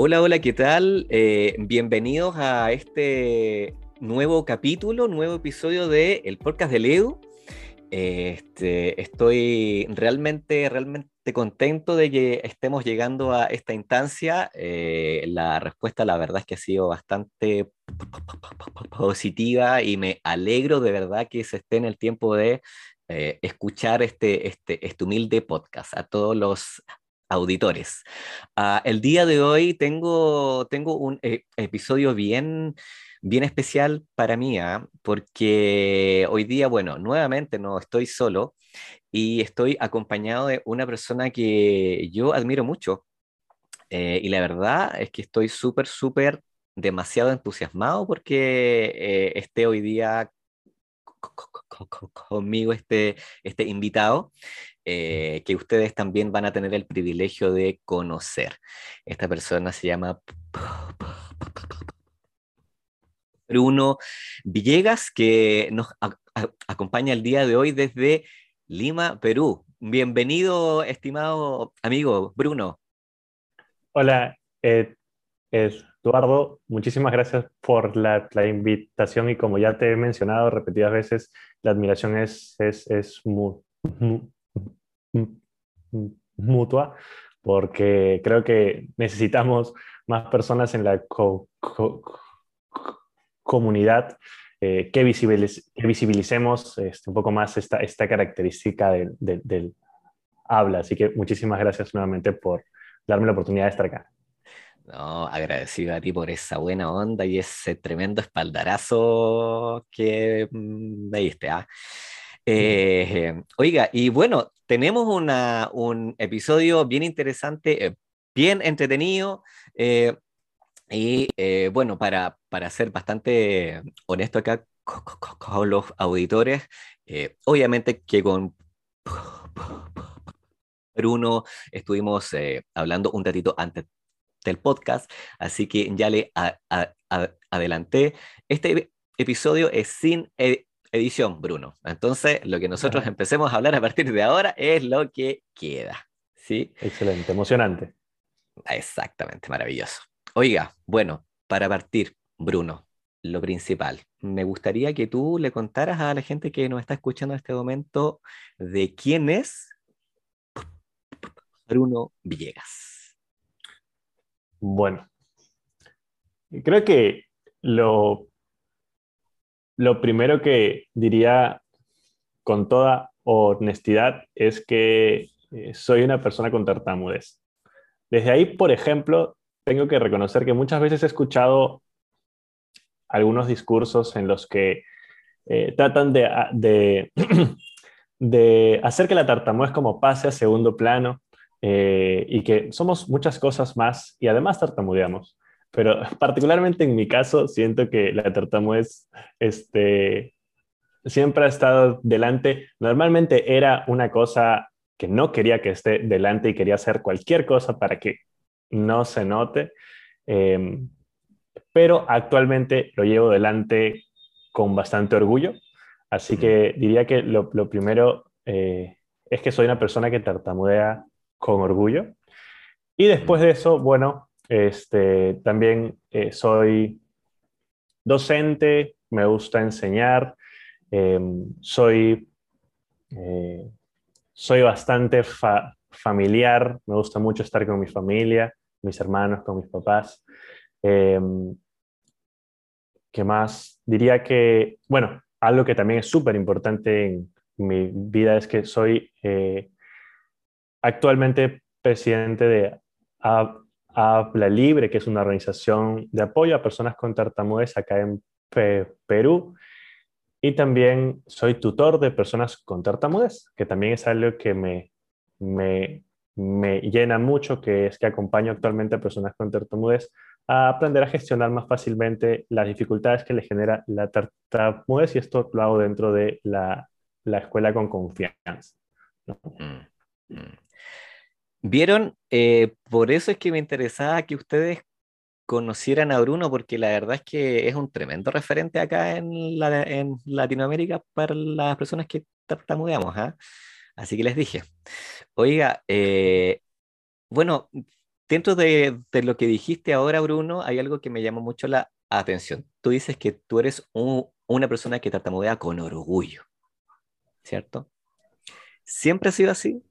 Hola, hola, ¿qué tal? Eh, bienvenidos a este nuevo capítulo, nuevo episodio de el podcast de Leo. Este, estoy realmente, realmente contento de que estemos llegando a esta instancia. Eh, la respuesta, la verdad, es que ha sido bastante positiva y me alegro de verdad que se esté en el tiempo de eh, escuchar este, este, este humilde podcast a todos los auditores. Uh, el día de hoy tengo, tengo un eh, episodio bien, bien especial para mí, ¿eh? porque hoy día, bueno, nuevamente no estoy solo y estoy acompañado de una persona que yo admiro mucho. Eh, y la verdad es que estoy súper, súper demasiado entusiasmado porque eh, esté hoy día conmigo este, este invitado. Eh, que ustedes también van a tener el privilegio de conocer. Esta persona se llama Bruno Villegas, que nos acompaña el día de hoy desde Lima, Perú. Bienvenido, estimado amigo Bruno. Hola, Eduardo. Muchísimas gracias por la, invitación y como ya te he mencionado repetidas veces, la admiración es, es, es mutua, porque creo que necesitamos más personas en la comunidad eh, que, visibilicemos este, un poco más esta, esta característica del habla. Así que muchísimas gracias nuevamente por darme la oportunidad de estar acá. No, agradecido a ti por esa buena onda y ese tremendo espaldarazo que mm, me diste. ¿ah? Eh, oiga, y bueno, tenemos un episodio bien interesante, eh, bien entretenido. Eh, y bueno, para, para ser bastante honesto acá con, los auditores, obviamente que con Bruno estuvimos hablando un ratito antes del podcast, así que ya le adelanté. Este episodio es sin edición, Bruno. Entonces, lo que nosotros empecemos a hablar a partir de ahora es lo que queda. ¿sí? Excelente, emocionante. Exactamente, maravilloso. Oiga, bueno, para partir, Bruno, lo principal, me gustaría que tú le contaras a la gente que nos está escuchando en este momento de quién es Bruno Villegas. Bueno, creo que lo lo primero que diría con toda honestidad es que eh, soy una persona con tartamudez. Desde ahí, por ejemplo, tengo que reconocer que muchas veces he escuchado algunos discursos en los que eh, tratan de, de, hacer que la tartamudez como pase a segundo plano eh, y que somos muchas cosas más y además tartamudeamos. Pero particularmente en mi caso, siento que la tartamudez este, siempre ha estado delante. Normalmente era una cosa que no quería que esté delante y quería hacer cualquier cosa para que no se note. Em, pero actualmente lo llevo delante con bastante orgullo. Así que diría que lo, primero eh, es que soy una persona que tartamudea con orgullo. Y después de eso, bueno, este, también eh, soy docente, me gusta enseñar, em, soy, eh, soy bastante familiar, me gusta mucho estar con mi familia, mis hermanos, con mis papás. Em, ¿Qué más? Diría que, bueno, algo que también es súper importante en mi vida es que soy eh, actualmente presidente de Habla Libre, que es una organización de apoyo a personas con tartamudez acá en Perú. Y también soy tutor de personas con tartamudez, que también es algo que me, me, me llena mucho, que es que acompaño actualmente a personas con tartamudez a aprender a gestionar más fácilmente las dificultades que le genera la tartamudez y esto lo hago dentro de la, la escuela con confianza. Mm, mm. Vieron, eh, por eso es que me interesaba que ustedes conocieran a Bruno, porque la verdad es que es un tremendo referente acá en, Latinoamérica para las personas que tartamudeamos. ¿ah? Así que les dije, oiga, eh, bueno, dentro de, lo que dijiste ahora, Bruno, hay algo que me llama mucho la atención. Tú dices que tú eres una persona que tartamudea con orgullo, ¿cierto? ¿Siempre ha sido así?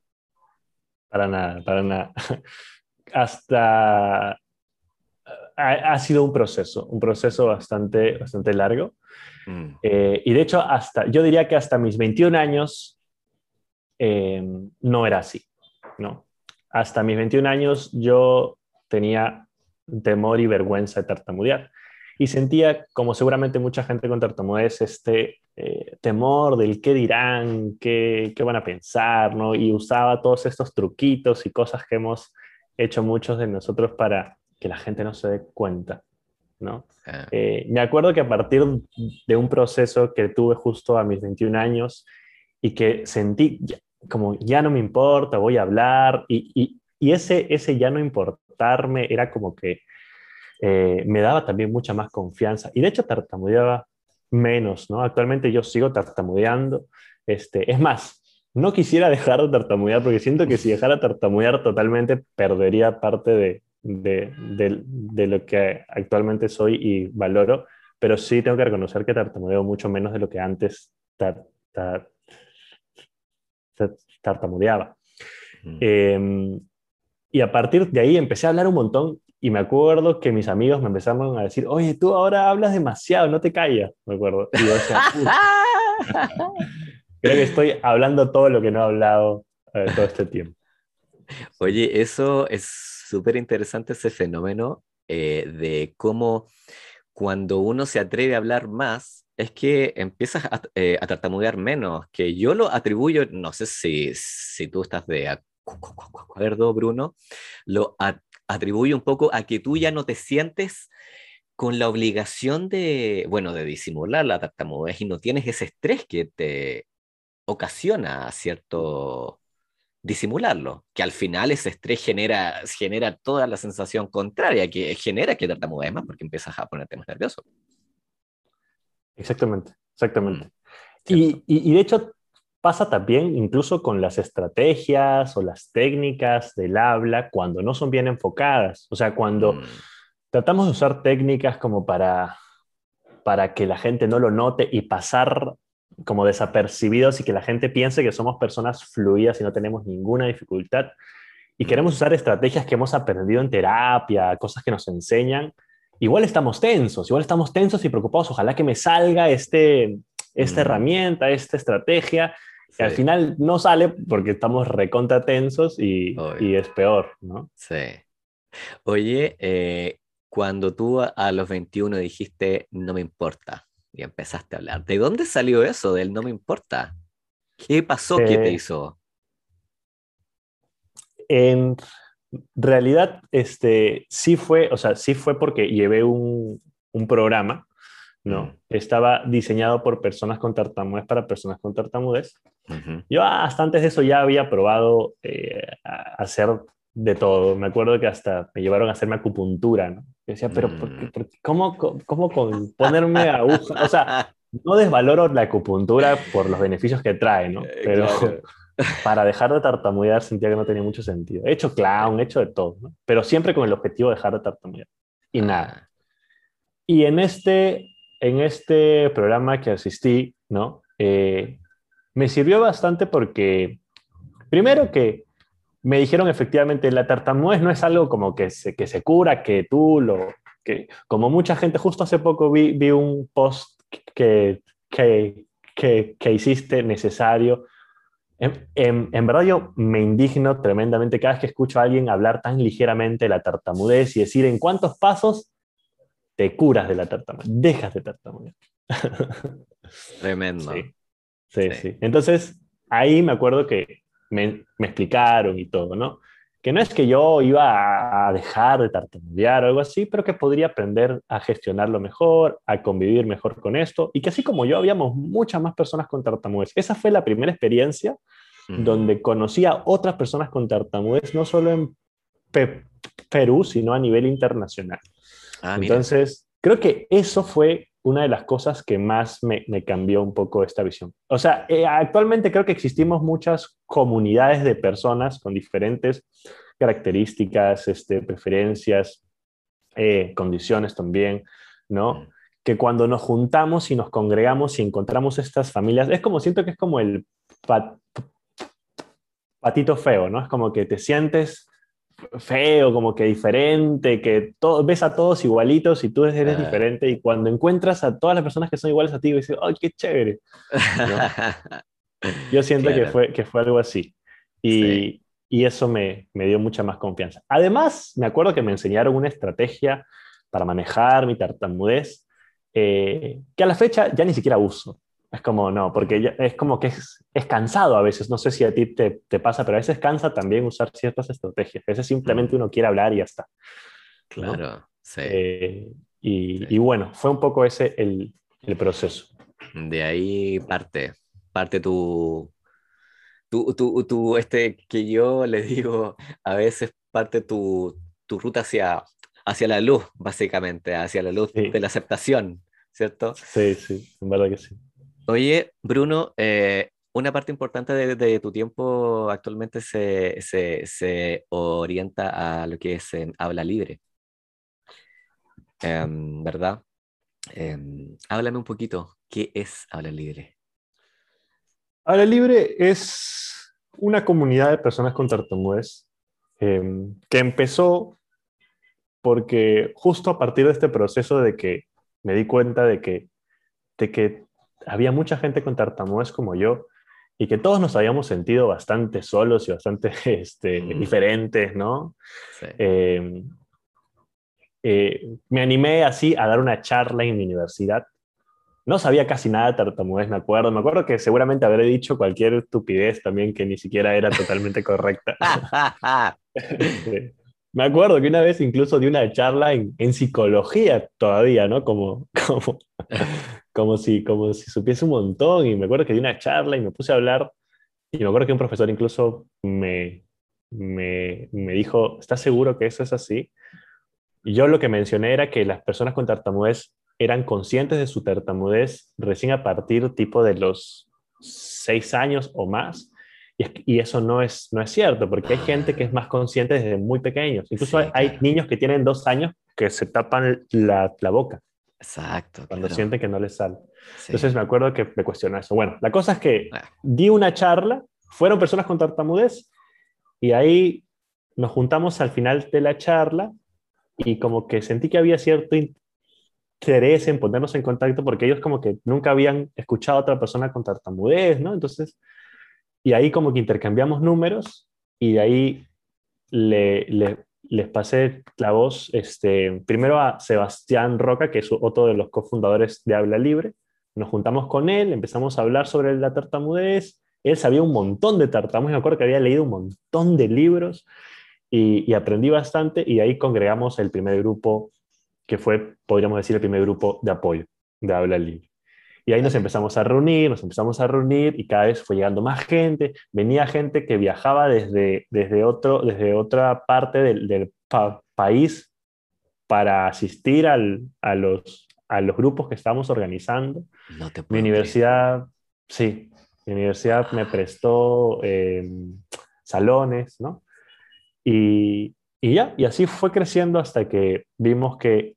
Para nada, para nada. Hasta ha, sido un proceso, un proceso bastante, bastante largo. Mm. Eh, y de hecho, hasta, yo diría que hasta mis 21 años eh, no era así, ¿no? Hasta mis 21 años yo tenía temor y vergüenza de tartamudear. Y sentía, como seguramente mucha gente con tartamudez, este eh, temor del qué dirán, qué, qué, van a pensar, ¿no? Y usaba todos estos truquitos y cosas que hemos hecho muchos de nosotros para que la gente no se dé cuenta, ¿no? Ah. Eh, me acuerdo que a partir de un proceso que tuve justo a mis 21 años y que sentí como ya no me importa, voy a hablar y, y, ese, ese ya no importarme era como que eh, me daba también mucha más confianza y de hecho tartamudeaba menos, ¿no? Actualmente yo sigo tartamudeando, este, es más, no quisiera dejar de tartamudear porque siento que si dejara de tartamudear totalmente perdería parte de, de, lo que actualmente soy y valoro, pero sí tengo que reconocer que tartamudeo mucho menos de lo que antes tartamudeaba. Mm. Em, y a partir de ahí empecé a hablar un montón y me acuerdo que mis amigos me empezaron a decir, oye, tú ahora hablas demasiado, no te callas, me acuerdo. Y yo decía, creo que estoy hablando todo lo que no he hablado eh, todo este tiempo. Oye, eso es súper interesante ese fenómeno eh, de cómo cuando uno se atreve a hablar más, es que empiezas a, eh, tartamudear menos, que yo lo atribuyo, no sé si, si tú estás de acuerdo, Bruno, lo atribuyo un poco a que tú ya no te sientes con la obligación de, bueno, de disimular la tartamudez y no tienes ese estrés que te ocasiona cierto disimularlo, que al final ese estrés genera, genera toda la sensación contraria, que genera que tartamudees más porque empiezas a ponerte más nervioso. Exactamente, exactamente. Mm, y, y, de hecho pasa también incluso con las estrategias o las técnicas del habla cuando no son bien enfocadas. O sea, cuando mm. tratamos de usar técnicas como para, para que la gente no lo note y pasar como desapercibidos y que la gente piense que somos personas fluidas y no tenemos ninguna dificultad. Y queremos usar estrategias que hemos aprendido en terapia, cosas que nos enseñan. Igual estamos tensos, igual estamos tensos y preocupados. Ojalá que me salga este, esta herramienta, esta estrategia. Y al final no sale porque estamos recontra tensos y, y es peor, ¿no? Sí. Oye, eh, cuando tú a los 21 dijiste, no me importa, y empezaste a hablar. ¿De dónde salió eso del no me importa? ¿Qué pasó que te hizo? En realidad, este, sí fue, o sea, sí fue porque llevé un, un programa, ¿no? Mm. Estaba diseñado por personas con tartamudez para personas con tartamudez. Yo hasta antes de eso ya había probado eh, hacer de todo. Me acuerdo que hasta me llevaron a hacerme acupuntura, ¿no? decía, pero mm. ¿cómo, cómo con ponerme aguja? O sea, no desvaloro la acupuntura por los beneficios que trae, ¿no? Eh, pero para dejar de tartamudear sentía que no tenía mucho sentido. He hecho clown, he hecho de todo, ¿no? Pero siempre con el objetivo de dejar de tartamudear. Y nada. Ah. Y en este, en este programa que asistí, ¿no? Eh, me sirvió bastante porque, primero que me dijeron efectivamente, la tartamudez no es algo como que se, que se cura, que tú lo... Que, como mucha gente, justo hace poco vi, vi un post que, que, que, hiciste necesario. En, en, verdad yo me indigno tremendamente cada vez que escucho a alguien hablar tan ligeramente la tartamudez y decir en cuántos pasos te curas de la tartamudez, dejas de tartamudear. Tremendo. sí, sí. Entonces, ahí me acuerdo que me, explicaron y todo, ¿no? Que no es que yo iba a dejar de tartamudear o algo así, pero que podría aprender a gestionarlo mejor, a convivir mejor con esto, y que así como yo, habíamos muchas más personas con tartamudez. Esa fue la primera experiencia donde conocí a otras personas con tartamudez, no solo en Perú, sino a nivel internacional. Ah, Entonces, creo que eso fue una de las cosas que más me, cambió un poco esta visión. O sea, eh, actualmente creo que existimos muchas comunidades de personas con diferentes características, este, preferencias, eh, condiciones también, ¿no? Que cuando nos juntamos y nos congregamos y encontramos estas familias, es como, siento que es como el patito feo, ¿no? Es como que te sientes feo, como que diferente, que todo, ves a todos igualitos y tú eres Ah. diferente y cuando encuentras a todas las personas que son iguales a ti, dices, ¡ay, qué chévere! Yo siento que, fue, que fue algo así. Y, Sí. y eso me, me dio mucha más confianza. Además, me acuerdo que me enseñaron una estrategia para manejar mi tartamudez eh, que a la fecha ya ni siquiera uso. Es como, no, porque ya- es como que es, es cansado a veces. No sé si a ti te, te pasa, pero a veces cansa también usar ciertas estrategias. A veces simplemente uno quiere hablar y ya está. ¿no? Claro, sí. Eh, y, Sí. y bueno, fue un poco ese el, el proceso. De ahí parte, parte tu, tu, tu, tu, este, que yo le digo, a veces parte tu, tu ruta hacia, hacia la luz, básicamente, hacia la luz Sí. de la aceptación, ¿cierto? Sí, sí, en verdad que sí. Oye, Bruno, eh, una parte importante de, tu tiempo actualmente se, se, se orienta a lo que es habla libre, Em, ¿verdad? Em, háblame un poquito, ¿qué es habla libre? Habla Libre es una comunidad de personas con tartamudez eh, que empezó porque justo a partir de este proceso de que me di cuenta de que, de que había mucha gente con tartamudez como yo y que todos nos habíamos sentido bastante solos y bastante este, Mm. diferentes, ¿no? Sí. Eh, eh, me animé así a dar una charla en mi universidad. No sabía casi nada de tartamudez, me acuerdo. Me acuerdo que seguramente habré dicho cualquier estupidez también que ni siquiera era totalmente correcta. Sí. Me acuerdo que una vez incluso di una charla en, en psicología todavía, ¿no? Como, como, como, si, como si supiese un montón. Y me acuerdo que di una charla y me puse a hablar. Y me acuerdo que un profesor incluso me, me, me dijo, ¿estás seguro que eso es así? Y yo lo que mencioné era que las personas con tartamudez eran conscientes de su tartamudez recién a partir tipo de los seis años o más. Y, es- y eso no es, no es cierto, porque hay gente que es más consciente desde muy pequeños. Incluso Sí, hay, hay claro. niños que tienen dos años que se tapan la, la boca Exacto. cuando claro. sienten que no les sale. Sí. Entonces me acuerdo que me cuestionó eso. Bueno, la cosa es que Ah. di una charla, fueron personas con tartamudez y ahí nos juntamos al final de la charla y como que sentí que había cierto interés en ponernos en contacto porque ellos como que nunca habían escuchado a otra persona con tartamudez, ¿no? Entonces, y ahí como que intercambiamos números y de ahí le, le- les pasé la voz este, primero a Sebastián Roca, que es otro de los cofundadores de Habla Libre. Nos juntamos con él, empezamos a hablar sobre la tartamudez. Él sabía un montón de tartamudez, me acuerdo que había leído un montón de libros y, y aprendí bastante y ahí congregamos el primer grupo, que fue, podríamos decir, el primer grupo de apoyo de Habla Libre. Y ahí nos empezamos a reunir, nos empezamos a reunir y cada vez fue llegando más gente. Venía gente que viajaba desde, desde, otro, desde otra parte del, del pa- país para asistir al- a, los, a los grupos que estábamos organizando. No te Mi universidad, sí, mi universidad me prestó eh, salones, ¿no? Y, y ya, y así fue creciendo hasta que vimos que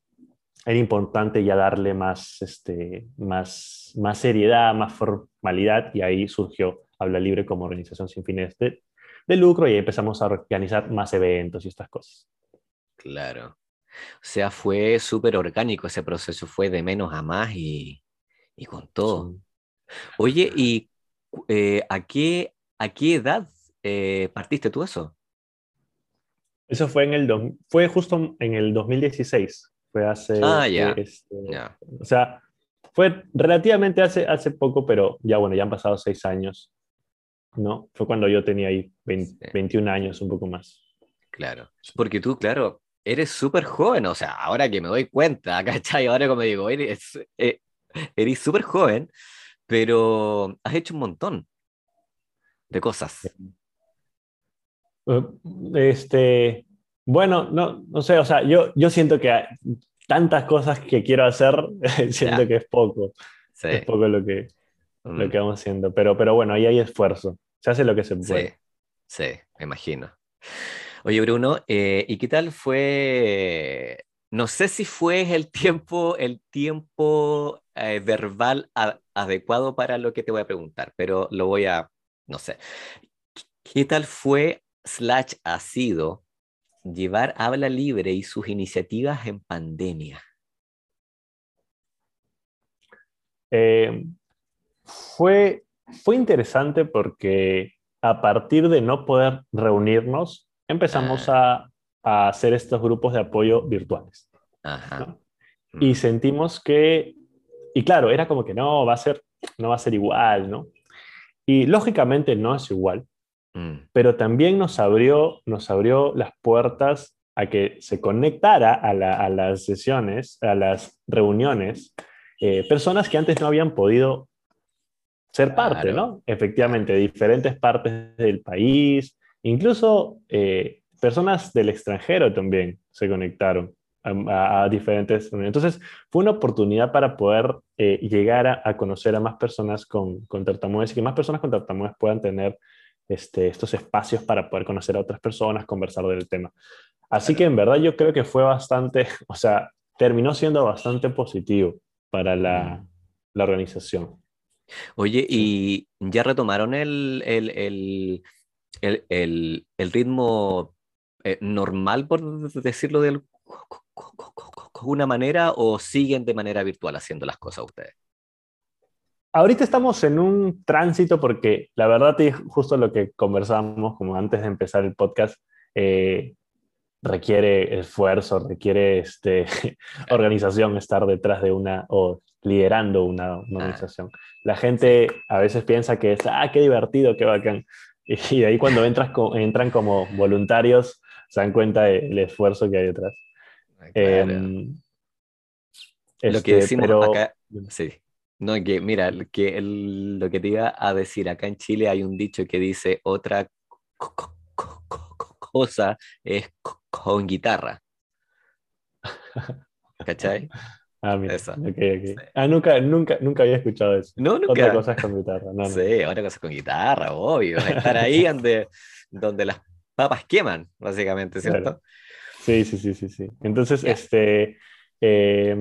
era importante ya darle más, este, más, más seriedad, más formalidad, y ahí surgió Habla Libre como organización sin fines de, de lucro, y ahí empezamos a organizar más eventos y estas cosas. Claro. O sea, fue súper orgánico ese proceso, fue de menos a más y, y con todo. Oye, ¿y eh, a qué, a qué edad eh, partiste tú eso? Eso fue, en el dos- fue justo en el 2016, fue hace... Ah, ya. este. O sea, fue relativamente hace, hace poco, pero ya bueno, ya han pasado seis años, ¿no? Fue cuando yo tenía ahí 20 Sí. 21 años, un poco más. Claro. Porque tú, claro, eres súper joven, o sea, ahora que me doy cuenta, ¿cachai? Ahora como digo, eres eh, eres súper joven, pero has hecho un montón de cosas. Eh, Este, bueno, no, no sé, o sea, yo, yo siento que hay tantas cosas que quiero hacer, siento que es poco, Sí. es poco lo que, Mm, lo que vamos haciendo, pero, pero bueno, ahí hay esfuerzo, se hace lo que se puede. sí, me imagino. Oye, Bruno, eh, ¿y qué tal fue? No sé si fue el tiempo, el tiempo eh, verbal adecuado para lo que te voy a preguntar, pero lo voy a, no sé. ¿Qué tal fue, slash, ha sido llevar habla libre y sus iniciativas en pandemia? Eh, fue, fue interesante porque a partir de no poder reunirnos, empezamos ah. a, hacer estos grupos de apoyo virtuales. Y mm. sentimos que, y claro, era como que no, va a ser, no va a ser igual, ¿no? Y lógicamente no es igual, mm. pero también nos abrió, nos abrió las puertas a que se conectara a, las sesiones, a las reuniones, eh, personas que antes no habían podido ser parte, ¿no? Efectivamente, diferentes partes del país, incluso eh, personas del extranjero también se conectaron a, diferentes Entonces, fue una oportunidad para poder eh, llegar a, conocer a más personas con, con tartamudez y que más personas con tartamudez puedan tener este, estos espacios para poder conocer a otras personas, conversar del tema. Así que en verdad yo creo que fue bastante, o sea, terminó siendo bastante positivo para la, la organización. Oye, ¿y ya retomaron el, el, el, el, el ritmo eh, normal, por decirlo de alguna manera, o siguen de manera virtual haciendo las cosas ustedes? Ahorita estamos en un tránsito porque la verdad, justo lo que conversamos como antes de empezar el podcast, eh, requiere esfuerzo, requiere este, organización estar detrás de una o liderando una, ah. organización. La gente a veces piensa que es, ah, qué divertido, qué bacán. Y de ahí cuando entras entran como voluntarios, se dan cuenta del esfuerzo que hay detrás. Ah, em, lo que este, decimos acá, sí. No, que mira, que lo que te iba a decir, acá en Chile hay un dicho que dice otra cosa es con guitarra. ¿Cachai? Ah, mira. Ah, nunca, nunca, nunca había escuchado eso. No, nunca. Otra cosa con guitarra. No, sí, otra cosa con guitarra, obvio. Estar ahí donde, donde las papas queman, básicamente, ¿cierto? Sí, sí, sí, sí, sí. Entonces, este. Eh,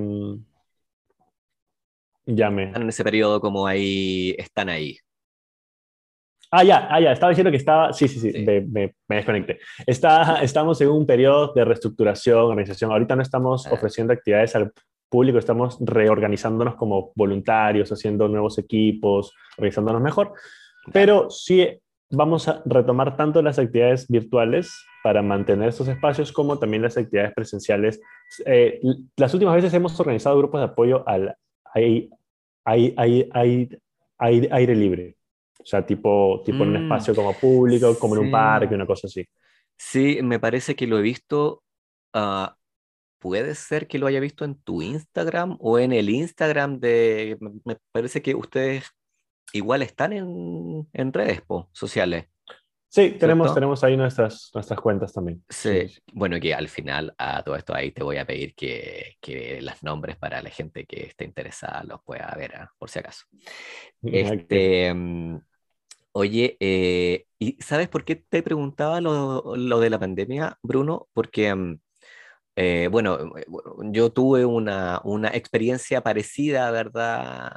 llame. En ese periodo como ahí, están ahí. Ah, ya, ah, ya, estaba diciendo que estaba, sí, sí, sí, Me, me, desconecté. Está, estamos en un periodo de reestructuración, organización. Ahorita no estamos ah. ofreciendo actividades al público, estamos reorganizándonos como voluntarios, haciendo nuevos equipos, organizándonos mejor, pero sí vamos a retomar tanto las actividades virtuales para mantener estos espacios como también las actividades presenciales. Eh, las últimas veces hemos organizado grupos de apoyo al aire, aire libre o sea, tipo, tipo en un mm. espacio como público, como en un parque, una cosa así. Sí, me parece que lo he visto. Uh, puede ser que lo haya visto en tu Instagram o en el Instagram de. Me parece que ustedes igual están en, en redes sociales. Sí, tenemos, tenemos ahí nuestras, nuestras cuentas también. Sí. bueno, que al final a todo esto ahí te voy a pedir que, que las nombres para la gente que esté interesada los pueda ver, ¿ah? por si acaso. Este, Oye, eh, ¿y sabes por qué te preguntaba lo, lo de la pandemia, Bruno? Porque, mm, eh, bueno, eh, yo tuve una, una experiencia parecida, ¿verdad?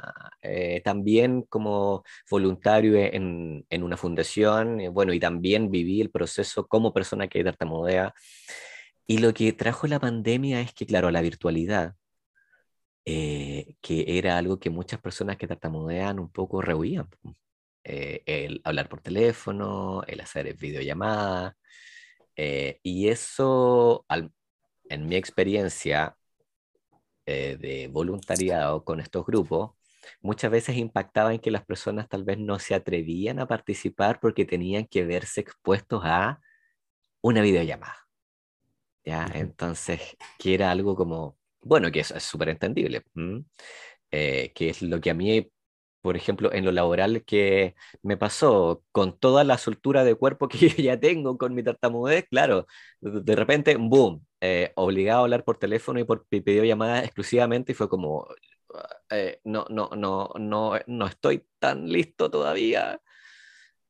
también como voluntario en, en una fundación, bueno, y también viví el proceso como persona que tartamudea. Y lo que trajo la pandemia es que, claro, la virtualidad, que era algo que muchas personas que tartamudean un poco rehuían. Eh, el hablar por teléfono, el hacer videollamadas. Eh, y eso, en mi experiencia eh, de voluntariado con estos grupos, muchas veces impactaba en que las personas tal vez no se atrevían a participar porque tenían que verse expuestos a una videollamada. ¿ya? Entonces, que era algo como, bueno, que es súper entendible, que es lo que a mí por ejemplo, en lo laboral que me pasó con toda la soltura de cuerpo que ya tengo con mi tartamudez, claro, de repente, boom, eh, obligado a hablar por teléfono y por videollamada exclusivamente y fue como, eh, no, no, no, no, no estoy tan listo todavía,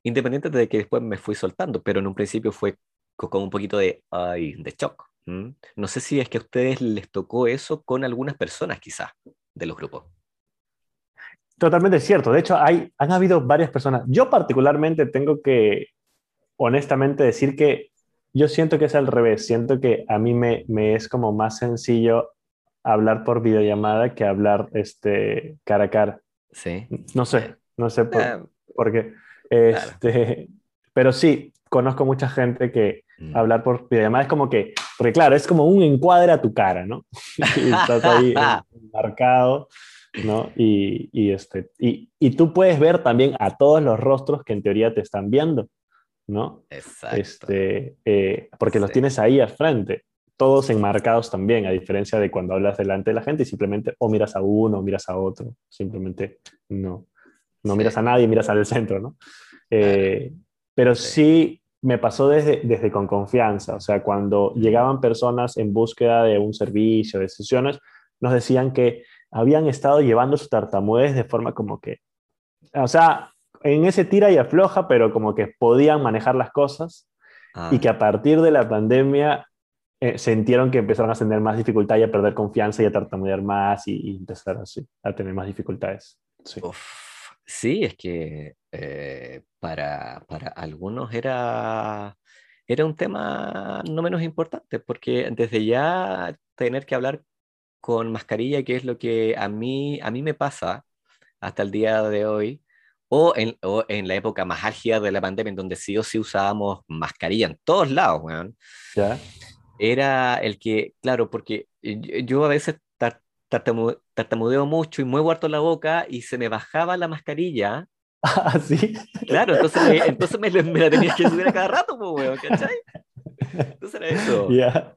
independiente de que después me fui soltando, pero en un principio fue con un poquito de, ay, de shock. No sé si es que a ustedes les tocó eso con algunas personas quizás de los grupos. Totalmente cierto. De hecho, hay, han habido varias personas. Yo particularmente tengo que, honestamente, decir que yo siento que es al revés. Siento que a mí me, me es como más sencillo hablar por videollamada que hablar este, cara a cara. Sí. No sé, no sé por, ah, por qué. Este, Pero sí, conozco mucha gente que mm. hablar por videollamada es como que, porque claro, es como un encuadre a tu cara, ¿no? y estás ahí marcado. ¿No? Y, y este, y, y, tú puedes ver también a todos los rostros que en teoría te están viendo, ¿no? Exacto. Este, eh, porque los tienes ahí al frente, todos enmarcados también, a diferencia de cuando hablas delante de la gente y simplemente o miras a uno o miras a otro, simplemente no, no miras a nadie, miras al centro, ¿no? Eh, pero sí. me pasó desde, desde con confianza, o sea, cuando llegaban personas en búsqueda de un servicio, de sesiones, nos decían que habían estado llevando su tartamudez de forma como que, o sea, en ese tira y afloja, pero como que podían manejar las cosas y que a partir de la pandemia eh, sintieron que empezaron a tener más dificultad y a perder confianza y a tartamudear más y, empezar así, a tener más dificultades. Sí, sí es que eh, para, para algunos era, era un tema no menos importante, porque desde ya tener que hablar con mascarilla, que es lo que a mí, a mí me pasa hasta el día de hoy, o en, o en la época más álgida de la pandemia, en donde sí o sí usábamos mascarilla en todos lados, weón. ¿Ya? Era el que, claro, porque yo a veces tartamudeo mucho y muevo harto la boca y se me bajaba la mascarilla. Ah, sí. Claro, entonces, me, entonces me, la tenías que subir a cada rato, pues, weón, ¿cachai? Entonces era eso. Ya.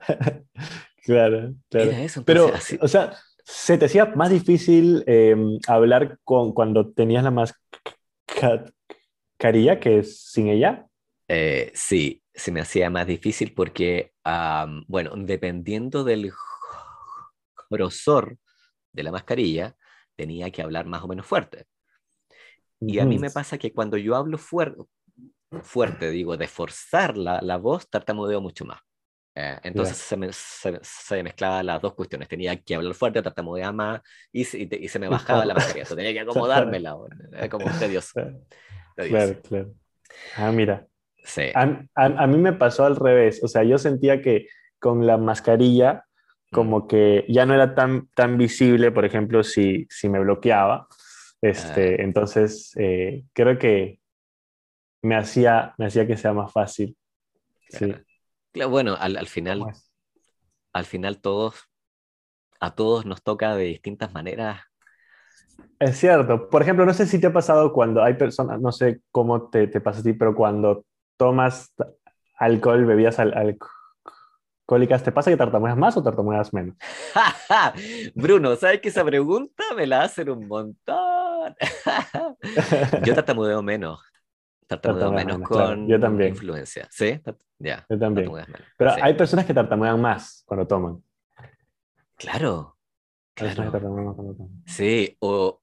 Claro, claro. Pero, o sea, ¿se te hacía más difícil em, hablar con, cuando tenías la mascarilla que sin ella? Eh, sí, se me hacía más difícil porque, bueno, dependiendo del grosor de la mascarilla, tenía que hablar más o menos fuerte. Y a mí me pasa que cuando yo hablo fuerte, fuerte, digo, de forzar la, la voz, tartamudeo mucho más. Eh, entonces se, me, se, mezclaban las dos cuestiones. Tenía que hablar fuerte, tartamudear más y, y, se me bajaba la mascarilla. tenía que acomodármela. Era como tedioso. Claro, claro. Ah, mira. Sí. A, a, mí me pasó al revés. O sea, yo sentía que con la mascarilla como mm. que ya no era tan, tan visible, por ejemplo, si, si me bloqueaba. Este, ah. Entonces, eh, creo que me hacía, me hacía que sea más fácil. Sí bueno, al, final, al final todos, a todos nos toca de distintas maneras. Es cierto. Por ejemplo, no sé si te ha pasado cuando hay personas, no sé cómo te, te pasa a ti, pero cuando tomas alcohol, bebidas al, alcohólicas, ¿te pasa que tartamudeas más o tartamudeas menos? Bruno, ¿sabes que esa pregunta me la hacen un montón? Yo tartamudeo menos. Tartamudeo menos con Yo también. influencia. ¿Sí? Ya. Yo también. Pero hay personas que tartamudean más cuando toman. Claro. claro. Sí, o,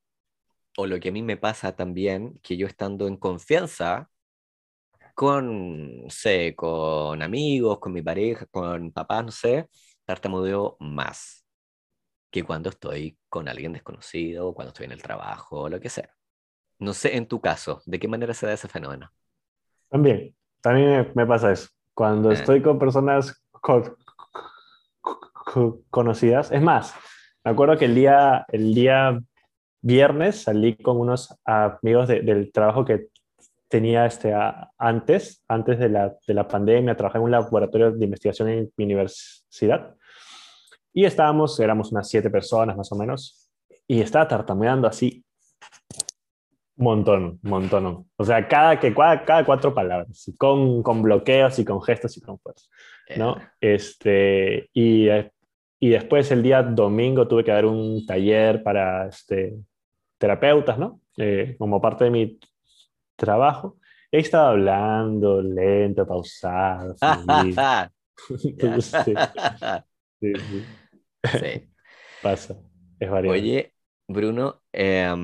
o lo que a mí me pasa también, que yo estando en confianza con, no sé, con amigos, con mi pareja, con papás, no sé, tartamudeo más que cuando estoy con alguien desconocido, cuando estoy en el trabajo, o lo que sea. No sé, en tu caso, ¿de qué manera se da ese fenómeno? También, también me pasa eso. Cuando eh. estoy con personas conocidas, es más, me acuerdo que el día, el día viernes salí con unos amigos del trabajo que tenía este, antes, antes de la, de la pandemia, trabajé en un laboratorio de investigación en mi universidad. Y estábamos, éramos unas siete personas más o menos, y estaba tartamudeando así Montón, montón. O sea, cada, que, cada, cuatro palabras, con, con, bloqueos y con gestos y con fuerza. ¿no? Este, y, y, después el día domingo tuve que dar un taller para este, terapeutas, ¿no? Eh, como parte de mi trabajo. Y ahí estaba hablando lento, pausado. sí, sí. Pasa, es variable. Oye, Bruno, eh,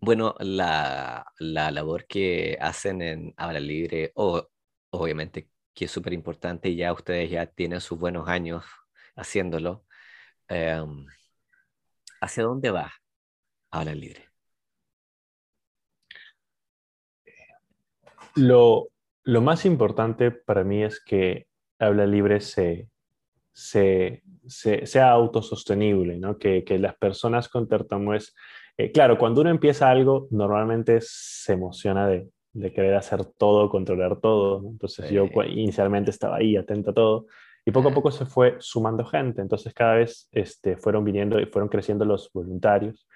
bueno, la, labor que hacen en Habla Libre, o obviamente que es súper importante y ya ustedes ya tienen sus buenos años haciéndolo. Em, ¿Hacia dónde va Habla Libre? Lo, lo, más importante para mí es que Habla Libre se, se, sea autosostenible, ¿no? que, que, las personas con tartamudez, eh, claro, cuando uno empieza algo, normalmente se emociona de, de querer hacer todo, controlar todo. Entonces yo inicialmente estaba ahí atento a todo y poco a poco se fue sumando gente. Entonces cada vez este, fueron viniendo y fueron creciendo los voluntarios.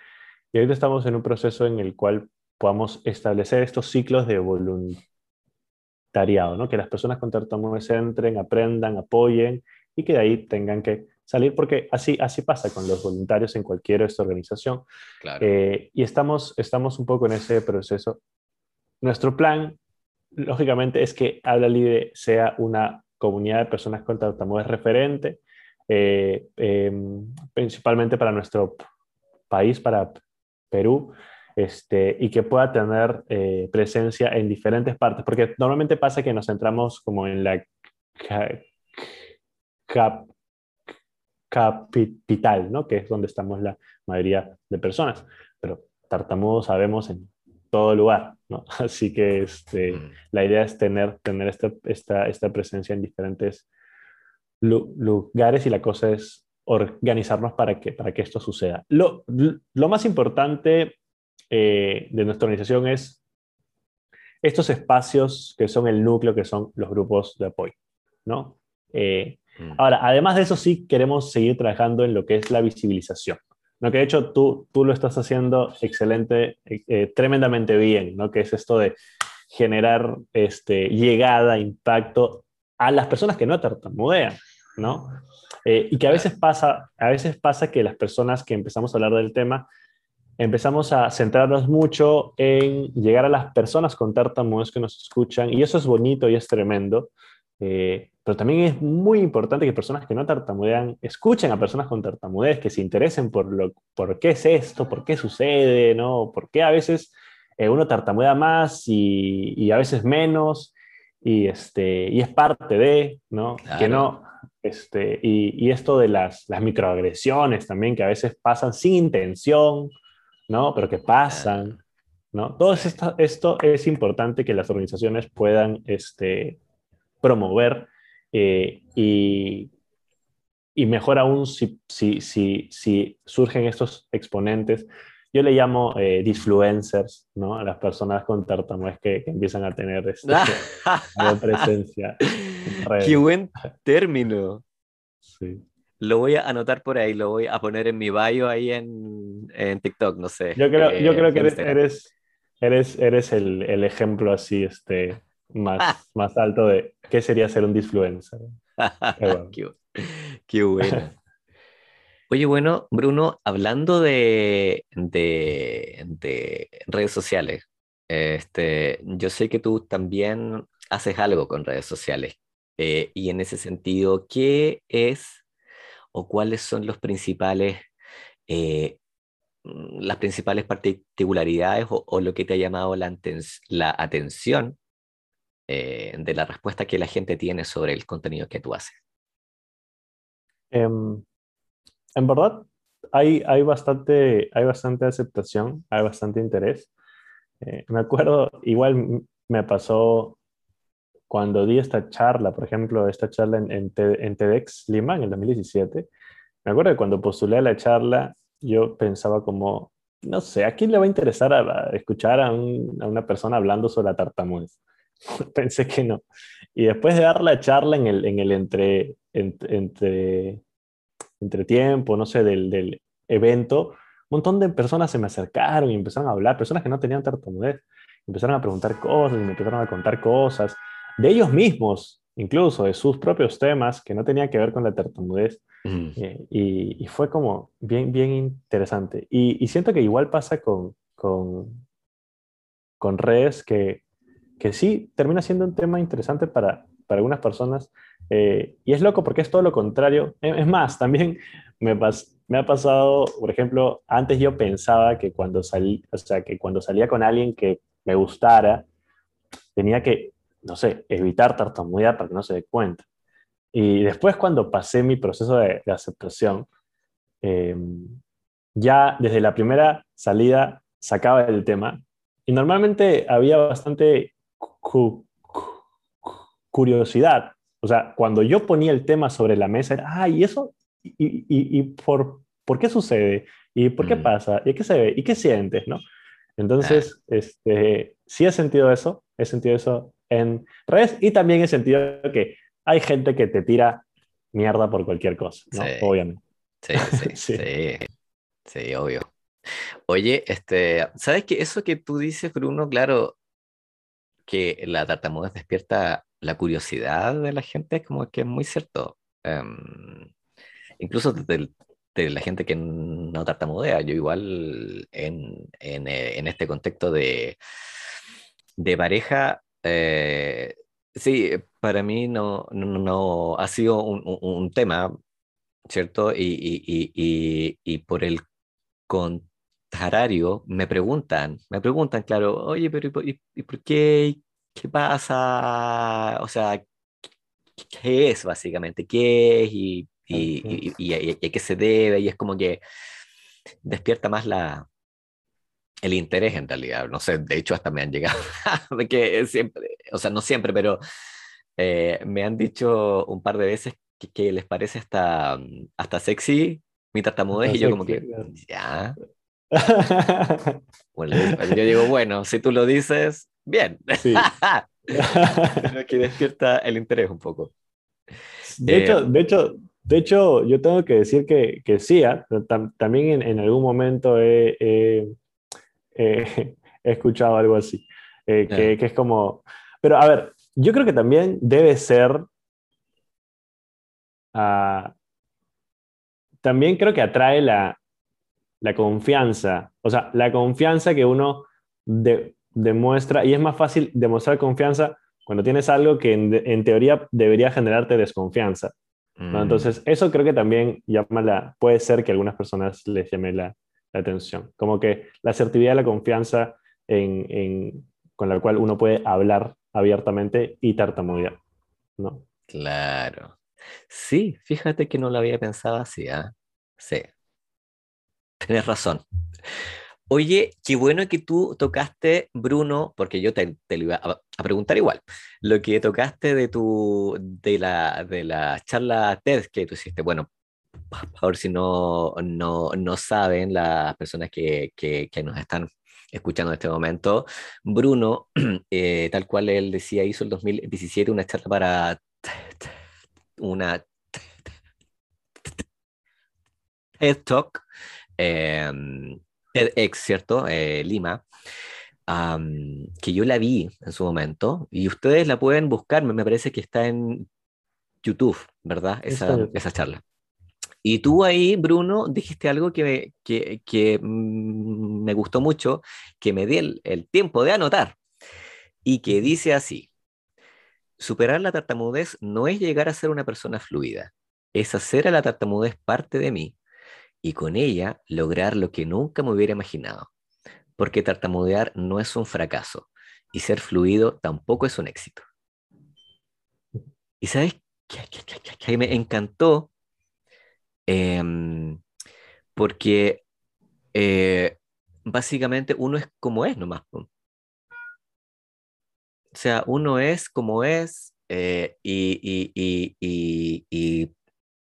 Y ahorita estamos en un proceso en el cual podamos establecer estos ciclos de voluntariado, ¿no? que las personas con tartamudez entren, aprendan, apoyen y que de ahí tengan que salir, porque así, así pasa con los voluntarios en cualquier esta organización. Eh, y estamos, estamos un poco en ese proceso nuestro plan, lógicamente, es que Habla Libre sea una comunidad de personas con tartamudez referente, eh, em, principalmente para nuestro país, para Perú, este, y que pueda tener eh, presencia en diferentes partes, porque normalmente pasa que nos centramos como en la capital, ¿no? que es donde estamos la mayoría de personas, pero tartamudos sabemos en todo lugar, ¿no? Así que este, mm. la idea es tener, tener esta, esta, esta presencia en diferentes lugares y la cosa es organizarnos para que, para que esto suceda. Lo, lo más importante eh, de nuestra organización es estos espacios que son el núcleo, que son los grupos de apoyo, ¿no? Eh, mm. Ahora, además de eso, sí queremos seguir trabajando en lo que es la visibilización. ¿no? que de hecho tú, tú lo estás haciendo excelente, eh, tremendamente bien, ¿no? que es esto de generar este, llegada, impacto a las personas que no tartamudean, ¿no? Eh, y que a veces, pasa, a veces pasa que las personas que empezamos a hablar del tema, empezamos a centrarnos mucho en llegar a las personas con tartamudez que nos escuchan, y eso es bonito y es tremendo, eh, pero también es muy importante que personas que no tartamudean escuchen a personas con tartamudez, que se interesen por, lo, por qué es esto, por qué sucede, ¿no? por qué a veces eh, uno tartamudea más y, y, a veces menos, y, este, y es parte de, ¿no? Que no este, y, y, esto de las, las, microagresiones también, que a veces pasan sin intención, ¿no? Pero que pasan, ¿no? Todo esto, esto es importante que las organizaciones puedan este, promover eh, y, y, mejor aún si, si, si, si, surgen estos exponentes. Yo le llamo eh, disfluencers, ¿no? A las personas con tartamudez que, que empiezan a tener esta presencia. Qué buen término. Sí. Lo voy a anotar por ahí, lo voy a poner en mi bio ahí en, en TikTok, no sé. Yo creo, yo creo que eres, eres, eres, eres el, el, ejemplo así, este, más, más alto de qué sería ser un disfluencer. qué, bueno. Oye, bueno, Bruno, hablando de, de, redes sociales, este, yo sé que tú también haces algo con redes sociales. Eh, y en ese sentido, ¿qué es o cuáles son los principales, eh, las principales particularidades o, o, lo que te ha llamado la, la atención eh, de la respuesta que la gente tiene sobre el contenido que tú haces? Em, en verdad, hay, hay, bastante, hay bastante aceptación, hay bastante interés. Eh, me acuerdo, igual me pasó cuando di esta charla, por ejemplo, esta charla en, en, TEDx Lima en el 2017. Me acuerdo que cuando postulé a la charla, yo pensaba como, no sé, ¿a quién le va a interesar a, escuchar a, a, una persona hablando sobre la tartamudez? pensé que no. Y después de dar la charla en el, en el entre, entre, entre, tiempo, no sé, del, del, evento, un montón de personas se me acercaron y empezaron a hablar, personas que no tenían tartamudez, empezaron a preguntar cosas y me empezaron a contar cosas de ellos mismos, incluso de sus propios temas que no tenían que ver con la tartamudez. Mm. Eh, y, y, fue como bien, bien interesante. Y, y siento que igual pasa con, con, con redes que que sí termina siendo un tema interesante para, para algunas personas. Eh, y es loco porque es todo lo contrario. Es más, también me, me ha pasado, por ejemplo, antes yo pensaba que cuando, salí, o sea, que cuando salía con alguien que me gustara, tenía que no sé, evitar tartamudear para que no se dé cuenta. Y después cuando pasé mi proceso de, aceptación, eh, ya desde la primera salida sacaba el tema y normalmente había bastante curiosidad. O sea, cuando yo ponía el tema sobre la mesa, era, ah, ¿y eso? ¿Y, y, por, por, qué sucede? ¿Y por qué mm. pasa? ¿Y qué se ve? ¿Y qué sientes? ¿no? Entonces, este, sí he sentido eso, he sentido eso en redes y también he sentido que hay gente que te tira mierda por cualquier cosa, ¿no? Obviamente. Sí, sí, sí, sí, obvio. Oye, este, ¿sabes que eso que tú dices, Bruno, claro, que la tartamudez despierta la curiosidad de la gente, como que es muy cierto. Em, incluso de, la gente que no tartamudea, yo igual en, en, eh, este contexto de, de pareja, eh, sí, para mí no, no, ha sido un, un, tema, ¿cierto? Y, y, y, y, por el contrario, me preguntan, me preguntan, claro, oye, pero ¿y, por qué? ¿Qué pasa? O sea, ¿qué es básicamente? ¿Qué es? Y, y, y, a qué se debe? Y es como que despierta más la, el interés en realidad. No sé, de hecho hasta me han llegado, de que siempre, o sea, no siempre, pero eh, me han dicho un par de veces que, les parece hasta, hasta sexy mi tartamudez y yo como que, ya. bueno, yo digo, bueno, si tú lo dices, bien. Sí. que despierta el interés un poco. De, hecho, eh, de, hecho, de hecho, yo tengo que decir que, que sí, ¿ah? también en, algún momento he, he escuchado algo así, eh, que, que, es como... Pero a ver, yo creo que también debe ser... Uh, también creo que atrae la, la, confianza, o sea, la confianza que uno demuestra, y es más fácil demostrar confianza cuando tienes algo que en, en teoría debería generarte desconfianza. ¿no? Mm. Entonces, eso creo que también llama la, puede ser que a algunas personas les llame la, la atención. Como que la asertividad la confianza en, con la cual uno puede hablar abiertamente y tartamudear, ¿no? Claro. Sí, fíjate que no lo había pensado así, ¿ah? Sí. Tienes razón. Oye, qué bueno que tú tocaste, Bruno, porque yo te, te lo iba a, preguntar igual, lo que tocaste de, tu, de, la, de la charla TED que tú hiciste. Bueno, por si no, no, no saben las personas que, que, que, nos están escuchando en este momento, Bruno, eh, tal cual él decía, hizo el 2017 una charla para una TED Talk, em, TEDx, ¿cierto? Eh, Lima. que yo la vi en su momento y ustedes la pueden buscar, me parece que está en YouTube, ¿verdad? Esa, esa charla. Y tú ahí, Bruno, dijiste algo que, que, que mm, me gustó mucho, que me di el, el tiempo de anotar, y que dice así, superar la tartamudez no es llegar a ser una persona fluida, es hacer a la tartamudez parte de mí y con ella lograr lo que nunca me hubiera imaginado, porque tartamudear no es un fracaso y ser fluido tampoco es un éxito. Y sabes que me encantó Em, porque eh, básicamente uno es como es nomás. O sea, uno es como es eh, y, y,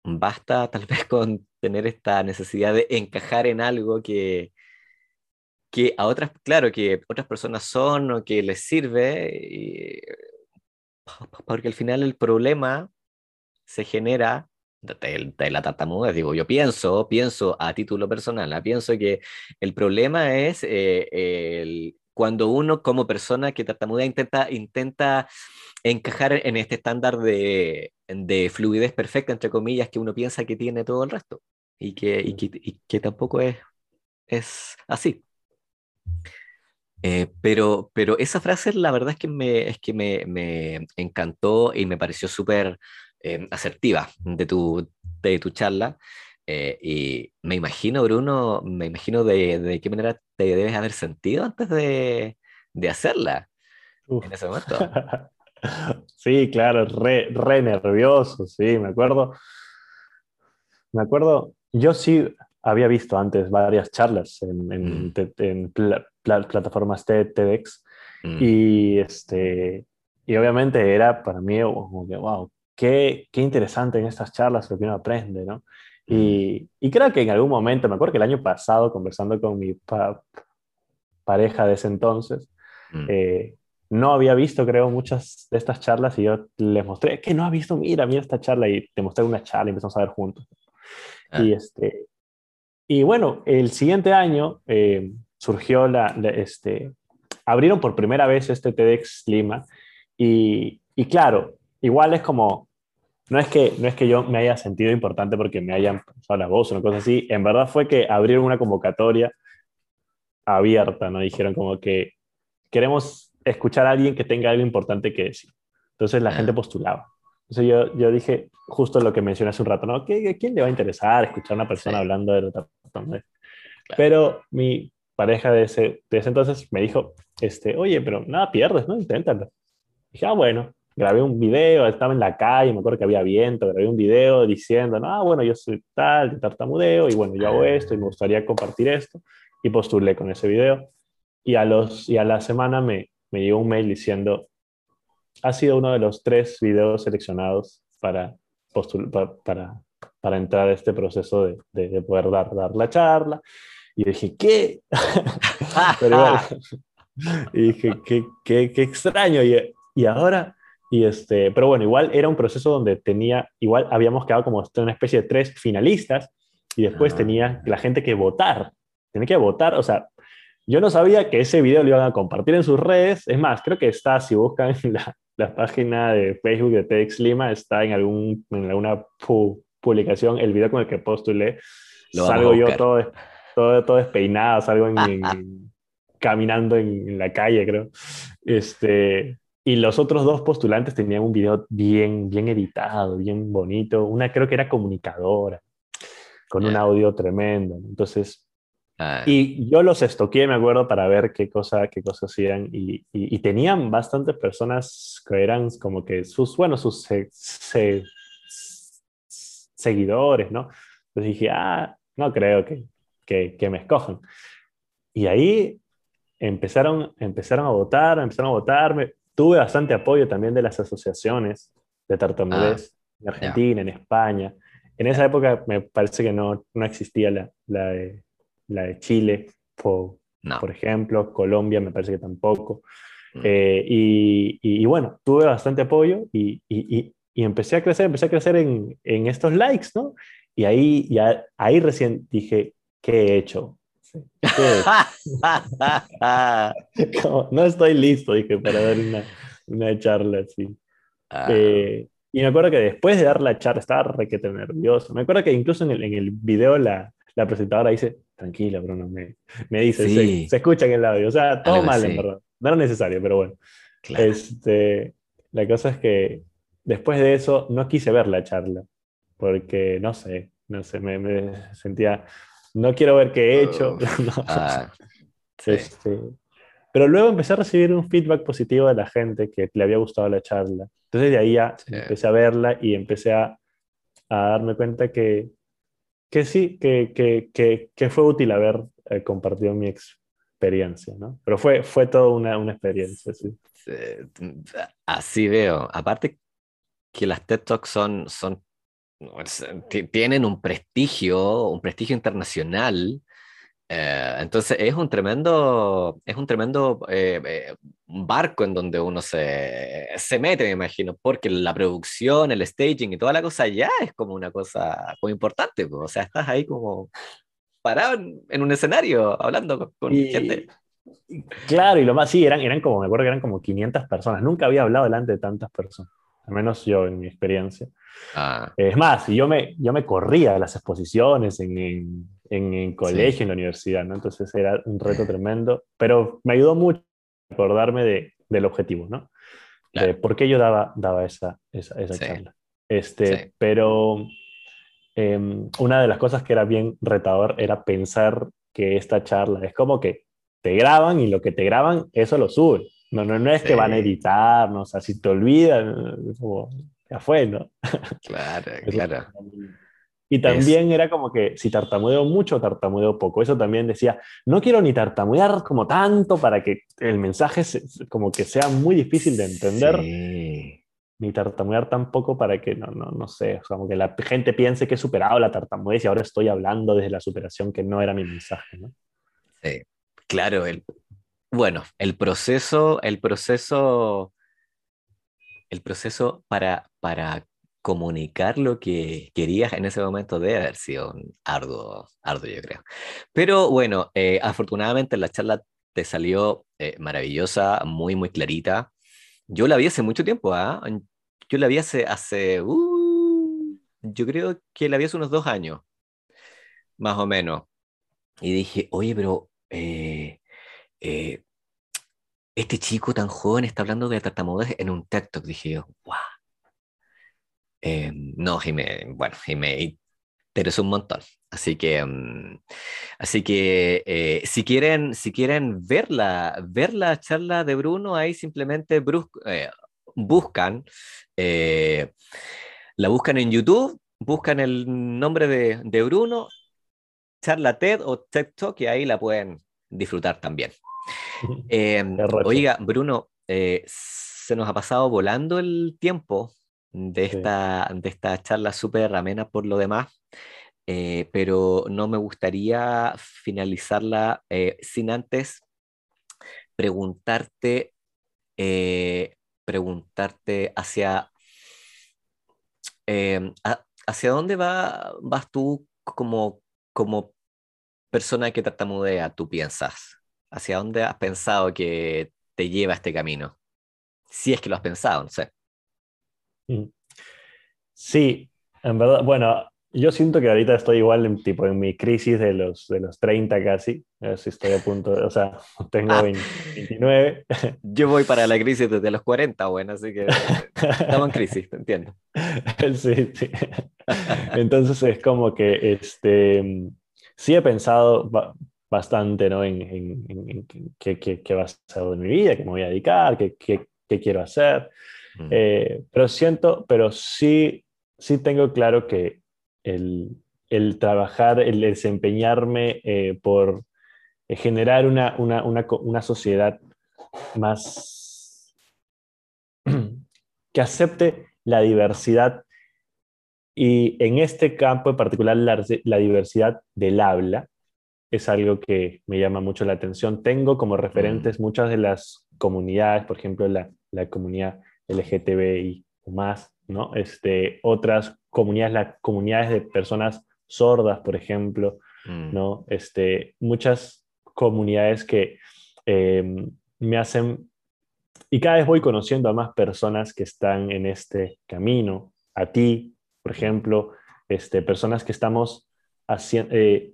basta tal vez con tener esta necesidad de encajar en algo que, que a otras, claro, que otras personas son o que les sirve, porque al final el problema se genera de, la tartamudez, digo, yo pienso, pienso a título personal, ¿ah? pienso que el problema es eh, el, cuando uno como persona que tartamudea intenta, intenta encajar en este estándar de, de, fluidez perfecta, entre comillas, que uno piensa que tiene todo el resto y que, y que, y que tampoco es, es así. Eh, pero, pero esa frase la verdad es que me, es que me, me encantó y me pareció súper Em, asertiva de tu, de tu charla. Eh, y me imagino, Bruno, me imagino de, de, qué manera te debes haber sentido antes de, de hacerla en ese momento. Sí, claro, re, re nervioso, sí, me acuerdo. Me acuerdo, yo sí había visto antes varias charlas en, en, mm. plataformas TEDx mm. y, este, y obviamente era para mí como que, wow, qué, qué interesante en estas charlas lo que uno aprende, ¿no? Mm. Y, y, creo que en algún momento, me acuerdo que el año pasado, conversando con mi pareja de ese entonces, eh, no había visto, creo, muchas de estas charlas y yo les mostré, que no ha visto, mira, mira esta charla y te mostré una charla y empezamos a ver juntos. Ah. Y, este, y bueno, el siguiente año eh, surgió la, este, abrieron por primera vez este TEDx Lima y, y, claro, igual es como, no es, que, no es que yo me haya sentido importante porque me hayan pasado la voz o una cosa así, en verdad fue que abrieron una convocatoria abierta, ¿no? Dijeron como que queremos escuchar a alguien que tenga algo importante que decir. Entonces la gente postulaba. Entonces yo, yo dije justo lo que mencioné hace un rato, ¿no? ¿Qué, ¿Quién le va a interesar escuchar a una persona hablando de otra persona? Pero mi pareja de ese, de ese entonces me dijo, este, oye, pero nada pierdes, ¿no? Inténtalo. Dije, ah, bueno, grabé un video, estaba en la calle, me acuerdo que había viento, grabé un video diciendo, no, bueno, yo soy tal, de tartamudeo, y bueno, yo hago esto y me gustaría compartir esto, y postulé con ese video. Y a, los, y a la semana me, me llegó un mail diciendo, ha sido uno de los tres videos seleccionados para, para, para, entrar a este proceso de, de, poder dar, dar la charla. Y dije, ¿qué? pero y dije, qué, qué, qué extraño. Y, y, ahora, y este, pero bueno, igual era un proceso donde tenía, igual habíamos quedado como una especie de tres finalistas y después ah. tenía la gente que votar. Tenía que votar, o sea, yo no sabía que ese video lo iban a compartir en sus redes. Es más, creo que está, si buscan la, la página de Facebook de TEDx Lima, está en, algún, en alguna publicación el video con el que postulé. salgo yo todo, todo, todo despeinado, salgo en, caminando en, la calle, creo. Este, y los otros dos postulantes tenían un video bien, bien editado, bien bonito. Una creo que era comunicadora, con un audio tremendo. Entonces, Ah. Y yo los estoqué, me acuerdo, para ver qué cosa, qué cosas hacían. Y, y, tenían bastantes personas que eran como que sus, bueno, sus seguidores, ¿no? Entonces dije, ah, no creo que, que, que, me escojan. Y ahí empezaron, empezaron a votar, empezaron a votar. tuve bastante apoyo también de las asociaciones de tartamudez ah, en Argentina, en España. En esa época me parece que no, no existía la, la de la de Chile, por, por ejemplo, Colombia me parece que tampoco. Mm. Eh, y, y, bueno, tuve bastante apoyo y, y, empecé a crecer, empecé a crecer en, en estos likes, ¿no? Y ahí, ya, ahí recién dije, ¿qué he hecho? no estoy listo, dije, para dar una, una charla así. Ah. Eh, y me acuerdo que después de dar la charla estaba requete nervioso. Me acuerdo que incluso en el, en el video la, la presentadora dice, tranquilo, Bruno, me, me dice, se, escucha en el audio. O sea, todo mal, en verdad. No era necesario, pero bueno. Este, la cosa es que después de eso no quise ver la charla, porque no sé, no sé, me, sentía, no quiero ver qué he hecho. Ah, este, pero luego empecé a recibir un feedback positivo de la gente que le había gustado la charla. Entonces de ahí ya empecé a verla y empecé a, a darme cuenta que que sí, que, que, que, fue útil haber eh, compartido mi experiencia, ¿no? Pero fue, fue toda una, una experiencia, sí. Así veo. Aparte que las TED Talks son, son, tienen un prestigio, un prestigio internacional eh, entonces es un tremendo, es un tremendo eh, eh, barco en donde uno se, se mete, me imagino, porque la producción, el staging y toda la cosa ya es como una cosa muy importante. O sea, estás ahí como parado en, un escenario hablando con, gente. Claro, y lo más, sí, eran, eran como, me acuerdo que eran como 500 personas. Nunca había hablado delante de tantas personas, al menos yo en mi experiencia. Ah. Es más, yo me, yo me corría de las exposiciones en en, en colegio, en la universidad, ¿no? Entonces era un reto tremendo, pero me ayudó mucho a acordarme de, del objetivo, ¿no? De por qué yo daba, daba esa, esa, esa charla. Este, Pero em, una de las cosas que era bien retador era pensar que esta charla es como que te graban y lo que te graban, eso lo suben. No, no, no es que van a editar, ¿no? o sea, si te olvidan, ya fue, ¿no? Claro, claro. Y también era como que si tartamudeo mucho, tartamudeo poco. Eso también decía, no quiero ni tartamudear como tanto para que el mensaje como que sea muy difícil de entender. Ni tartamudear tampoco para que, no, no, no sé, como que la gente piense que he superado la tartamudez y ahora estoy hablando desde la superación que no era mi mensaje, ¿no? Sí, claro. El, bueno, el proceso, el proceso, el proceso para, para comunicar lo que querías en ese momento debe haber sido arduo, arduo yo creo. Pero bueno, eh, afortunadamente la charla te salió eh, maravillosa, muy, muy clarita. Yo la vi hace mucho tiempo, ¿ah? Yo la vi hace, hace uh, yo creo que la vi hace unos dos años, más o menos. Y dije, oye, pero eh, este chico tan joven está hablando de tartamudez en un TikTok. Dije yo, wow eh, no, y me, bueno, y me interesó un montón. Así que, mm, así que eh, si, quieren, si quieren ver la, ver la charla de Bruno, ahí simplemente eh, buscan, la buscan en YouTube, buscan el nombre de, de Bruno, charla TED o TED Talk, y ahí la pueden disfrutar también. oiga, Bruno, se nos ha pasado volando el tiempo de esta, de esta charla súper amena por lo demás, eh, pero no me gustaría finalizarla eh, sin antes preguntarte, eh, preguntarte hacia, em, hacia dónde va, vas tú como, como persona que tartamudea, tú piensas, hacia dónde has pensado que te lleva este camino, si es que lo has pensado, no sé. Sí, en verdad, bueno, yo siento que ahorita estoy igual en, tipo, en mi crisis de los, de los 30 casi. Si estoy a punto, de, o sea, tengo 29. Yo voy para la crisis desde los 40, bueno, así que estamos en crisis, te entiendo. Sí, sí. Entonces es como que este, sí he pensado bastante ¿no? en, en, en, qué, qué, qué, va a ser de mi vida, qué me voy a dedicar, qué, qué quiero hacer. Eh, pero siento, pero sí, sí tengo claro que el, el trabajar, el desempeñarme eh, por eh, generar una, una, una, una, sociedad más que acepte la diversidad y en este campo en particular la, la, diversidad del habla es algo que me llama mucho la atención. Tengo como referentes muchas de las comunidades, por ejemplo, la, la comunidad LGTBI más, ¿no? Este, otras comunidades, las comunidades de personas sordas, por ejemplo, mm. ¿no? Este, muchas comunidades que em, me hacen, y cada vez voy conociendo a más personas que están en este camino, a ti, por ejemplo, este, personas que estamos haciendo, eh,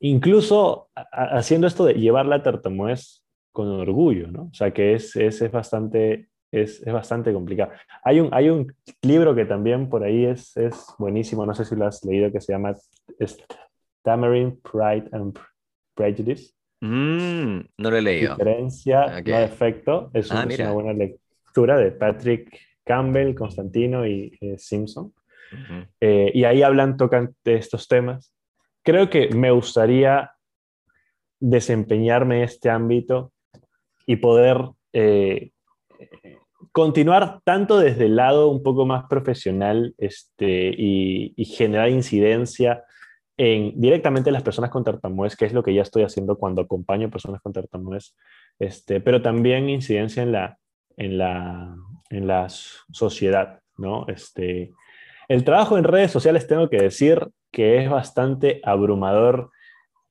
incluso haciendo esto de llevar la tartamudez con orgullo, ¿no? O sea, que es, es, es bastante es, es, bastante complicado. Hay un, hay un libro que también por ahí es, es buenísimo, no sé si lo has leído, que se llama Tamarind, Pride and Prejudice. Mm, no lo he leído. Diferencia, no defecto. Es, ah, una buena lectura de Patrick Campbell, Constantino y eh, Simpson. Eh, y ahí hablan, tocan de estos temas. Creo que me gustaría desempeñarme en este ámbito y poder eh, continuar tanto desde el lado un poco más profesional este, y, generar incidencia en, directamente en las personas con tartamudez, que es lo que ya estoy haciendo cuando acompaño personas con tartamudez, este, pero también incidencia en la, en la, en sociedad. ¿no? Este, el trabajo en redes sociales tengo que decir que es bastante abrumador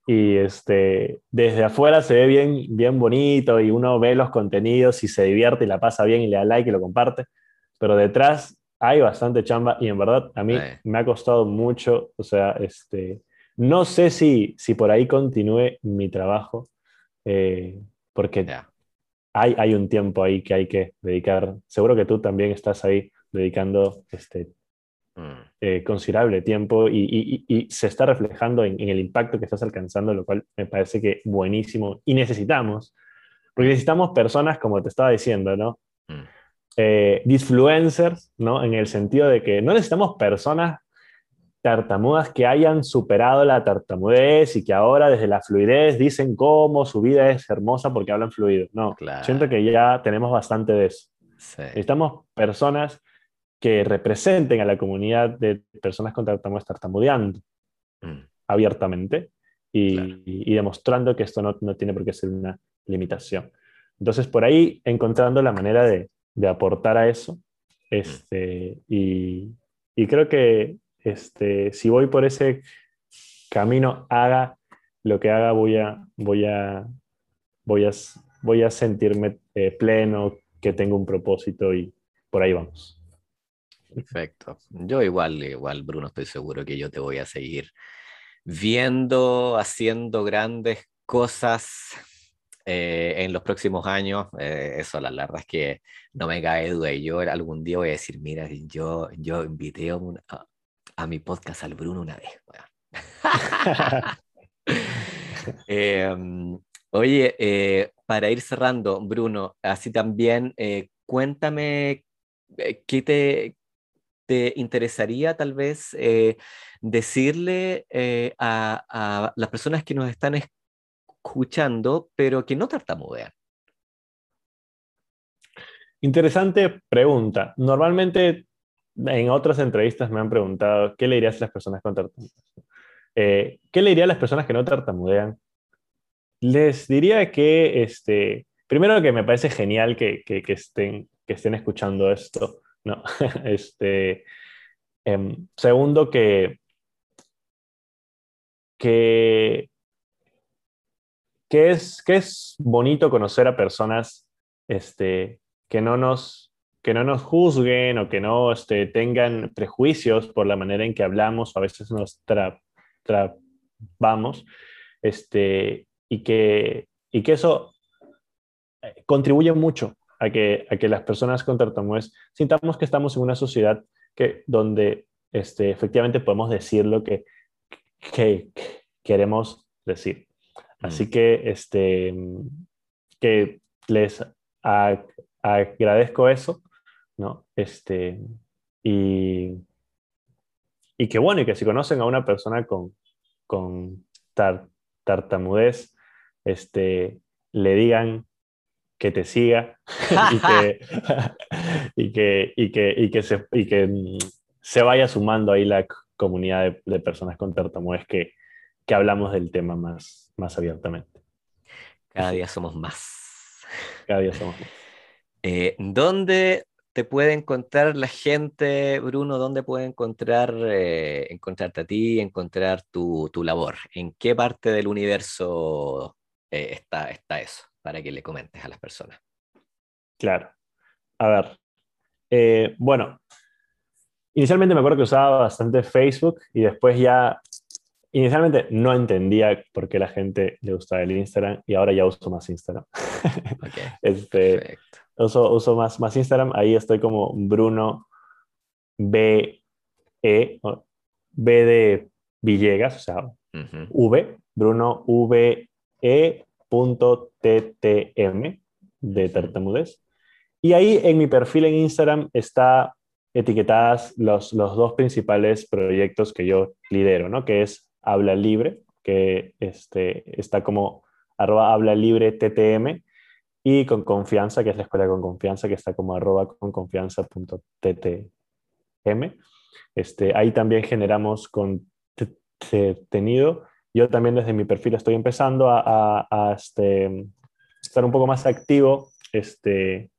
y este, desde afuera se ve bien, bien bonito y uno ve los contenidos y se divierte y la pasa bien y le da like y lo comparte, pero detrás hay bastante chamba y en verdad a mí me ha costado mucho, o sea, este, no sé si, si por ahí continúe mi trabajo, eh, porque hay, hay un tiempo ahí que hay que dedicar, seguro que tú también estás ahí dedicando este. Eh, considerable tiempo y, se está reflejando en, el impacto que estás alcanzando, lo cual me parece que buenísimo y necesitamos Porque necesitamos personas, como te estaba diciendo, ¿no? Mm. Eh, disfluencers, ¿no? En el sentido de que no necesitamos personas tartamudas que hayan superado la tartamudez y que ahora desde la fluidez dicen cómo su vida es hermosa porque hablan fluido. No, siento que ya tenemos bastante de eso. Necesitamos personas que representen a la comunidad de personas con tartamudez tartamudeando mm. abiertamente y, demostrando que esto no, no, tiene por qué ser una limitación. Entonces, por ahí encontrando la manera de, de aportar a eso. Mm. Este, y, y creo que este, si voy por ese camino, haga lo que haga, voy a, voy a, voy a, voy a sentirme eh, pleno, que tengo un propósito y por ahí vamos. Perfecto. Yo igual, igual, Bruno, estoy seguro que yo te voy a seguir viendo, haciendo grandes cosas eh, en los próximos años. Eh, eso, la, verdad es que no me cae duda. Y yo algún día voy a decir, mira, yo, yo invité a, mi podcast al Bruno una vez. Em, oye, eh, para ir cerrando, Bruno, así también, cuéntame qué te, te interesaría tal vez decirle a, a, las personas que nos están escuchando, pero que no tartamudean. Interesante pregunta. Normalmente en otras entrevistas me han preguntado, ¿qué le dirías a las personas con tartamudez? Eh, ¿Qué le diría a las personas que no tartamudean? Les diría que, este, primero que me parece genial que, que, estén, que estén escuchando esto, ¿no? este, em, segundo, que, que, que, es, que es bonito conocer a personas este, que no nos que no nos juzguen o que no este, tengan prejuicios por la manera en que hablamos o a veces nos trabamos, este, y, que, y que eso eh, contribuye mucho a que, a que las personas con tartamudez sintamos que estamos en una sociedad que, donde este, efectivamente podemos decir lo que, que queremos decir. Así mm. que, este, que les agradezco eso ¿no? Este, y, y que bueno, y que si conocen a una persona con, con tartamudez, este, le digan que te siga y, que, y, que, y, que, y, que, se, y que mm, se vaya sumando ahí la comunidad de, personas con tartamudez que, que hablamos del tema más, más abiertamente. Cada día somos más. Cada día somos más. Eh, ¿Dónde te puede encontrar la gente, Bruno? ¿Dónde puede encontrar, eh, encontrarte a ti, encontrar tu, labor? ¿En qué parte del universo eh, está, está eso? Para que le comentes a las personas. Claro. A ver. Eh, bueno, inicialmente me acuerdo que usaba bastante Facebook y después ya, inicialmente no entendía por qué la gente le gustaba el Instagram y ahora ya uso más Instagram. Okay, este, perfecto uso, uso más, más Instagram, ahí estoy como Bruno B, E, B de Villegas, o sea, V, Bruno V, E, punto TTM de tartamudez. Y ahí en mi perfil en Instagram está etiquetadas los, los dos principales proyectos que yo lidero, ¿no? Que es Habla Libre, que este, está como habla libre TTM, y con confianza, que es la escuela con confianza, que está como arroba con confianza.ttm. Este, ahí también generamos contenido. Yo también desde mi perfil estoy empezando a, este, estar un poco más activo. Este,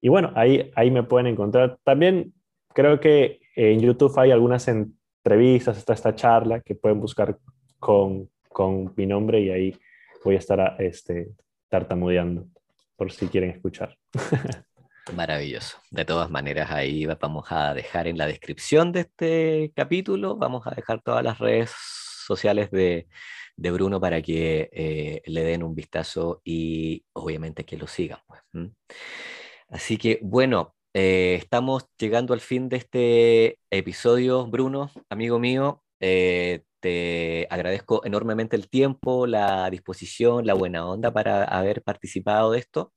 y bueno, ahí, ahí me pueden encontrar. También creo que en YouTube hay algunas entrevistas, está esta charla que pueden buscar con, con mi nombre y ahí voy a estar este, tartamudeando por si quieren escuchar. Maravilloso. De todas maneras, ahí vamos a dejar en la descripción de este capítulo, vamos a dejar todas las redes sociales de, Bruno para que eh, le den un vistazo y obviamente que lo sigan. Pues, Así que bueno, eh, estamos llegando al fin de este episodio, Bruno, amigo mío. Eh, te agradezco enormemente el tiempo, la disposición, la buena onda para haber participado de esto.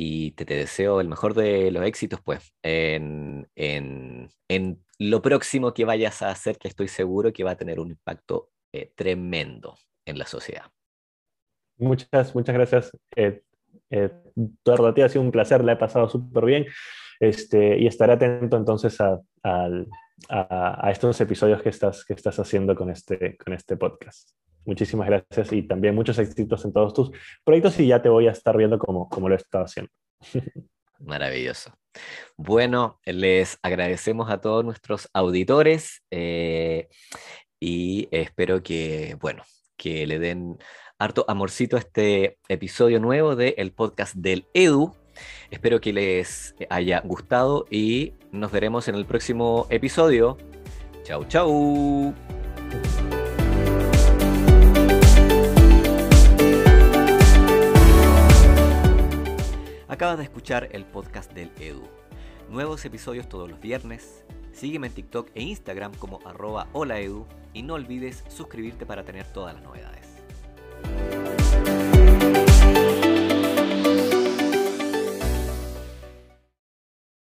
Y te, deseo el mejor de los éxitos, pues, en, en, en, lo próximo que vayas a hacer, que estoy seguro que va a tener un impacto eh, tremendo en la sociedad. Muchas, muchas gracias. Eh, eh, Eduardo, a ti ha sido un placer, la he pasado súper bien. Este, y estaré atento entonces a, a, estos episodios que estás, que estás haciendo con este, con este podcast. Muchísimas gracias y también muchos éxitos en todos tus proyectos y ya te voy a estar viendo como, como lo he estado haciendo. Maravilloso. Bueno, les agradecemos a todos nuestros auditores eh, y espero que, bueno, que le den harto amorcito a este episodio nuevo del podcast del Edu. Espero que les haya gustado y nos veremos en el próximo episodio. Chau, chau. Acabas de escuchar el podcast del Edu. Nuevos episodios todos los viernes. Sígueme en TikTok e Instagram como arroba holaedu y no olvides suscribirte para tener todas las novedades.